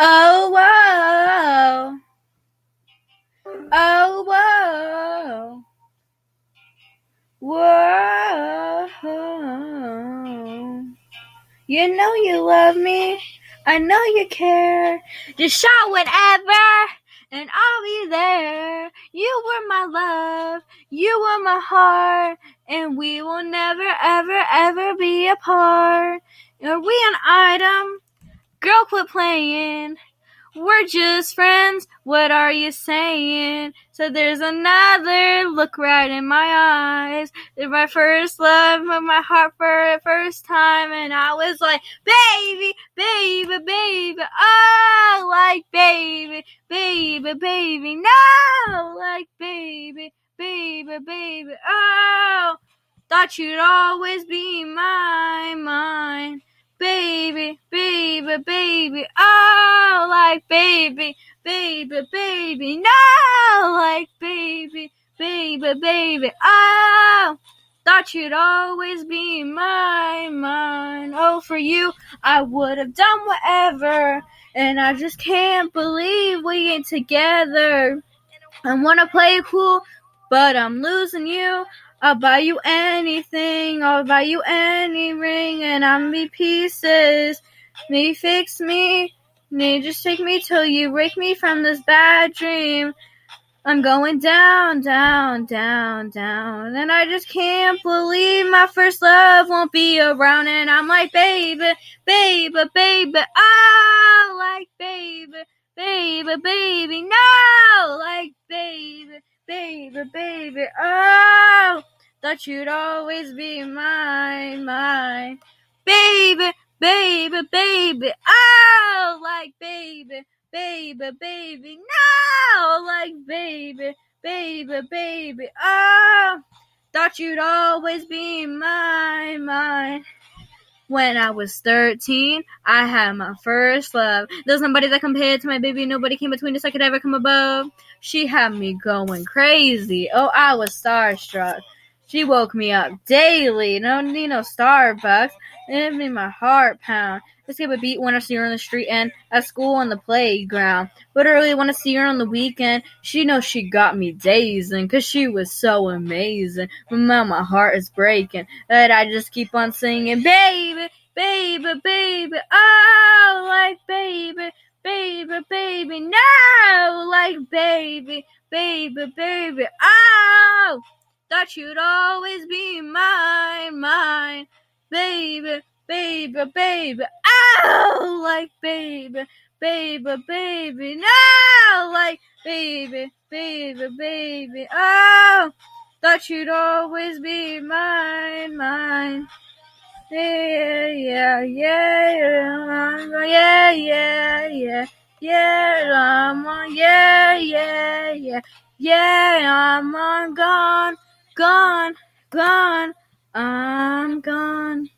Oh, whoa. Oh, whoa. Whoa. You know you love me. I know you care. Just shout whatever, and I'll be there. You were my love. You were my heart. And we will never, ever, ever be apart. Are we an item? Girl, quit playing. We're just friends. What are you saying? So there's another look right in my eyes. They're my first love, my heart for the first time, and I was like, baby, baby, baby, oh, like baby, baby, baby, no, like baby, baby, baby, oh, thought you'd always be mine, baby, oh, like baby, baby, baby, no, like baby, baby, baby, oh, thought you'd always be mine, mine. Oh, for you, I would have done whatever, and I just can't believe we ain't together. I wanna play cool, but I'm losing you. I'll buy you anything, I'll buy you any ring, and I'll be pieces. Me fix me, me just take me till you wake me from this bad dream. I'm going down, down, down, down, and I just can't believe my first love won't be around. And I'm like, baby, baby, baby, oh, like baby, baby, baby, no, like baby baby, baby, oh, thought you'd always be mine, mine, baby, baby, baby, oh, like baby, baby, baby, no, like baby, baby, baby, oh, thought you'd always be mine, mine. When I was 13, I had my first love. There's nobody that compared to my baby. Nobody came between us I could ever come above. She had me going crazy. Oh, I was starstruck. She woke me up daily. No need no Starbucks. It made my heart pound. I skip a beat when I see her on the street and at school on the playground. But I really want to see her on the weekend. She knows she got me dazing, cause she was so amazing. But now my heart is breaking. That I just keep on singing, baby, baby, baby, oh, like baby, baby, baby, no, like baby, baby, baby, oh, thought you'd always be mine, mine, baby, baby, baby, oh, like baby, baby, baby, no, like baby, baby, baby, oh, thought you'd always be mine, mine. Yeah, yeah, yeah, yeah, yeah, yeah, yeah, on, yeah, yeah, yeah, yeah, I'm on, gone, gone, gone, I'm gone.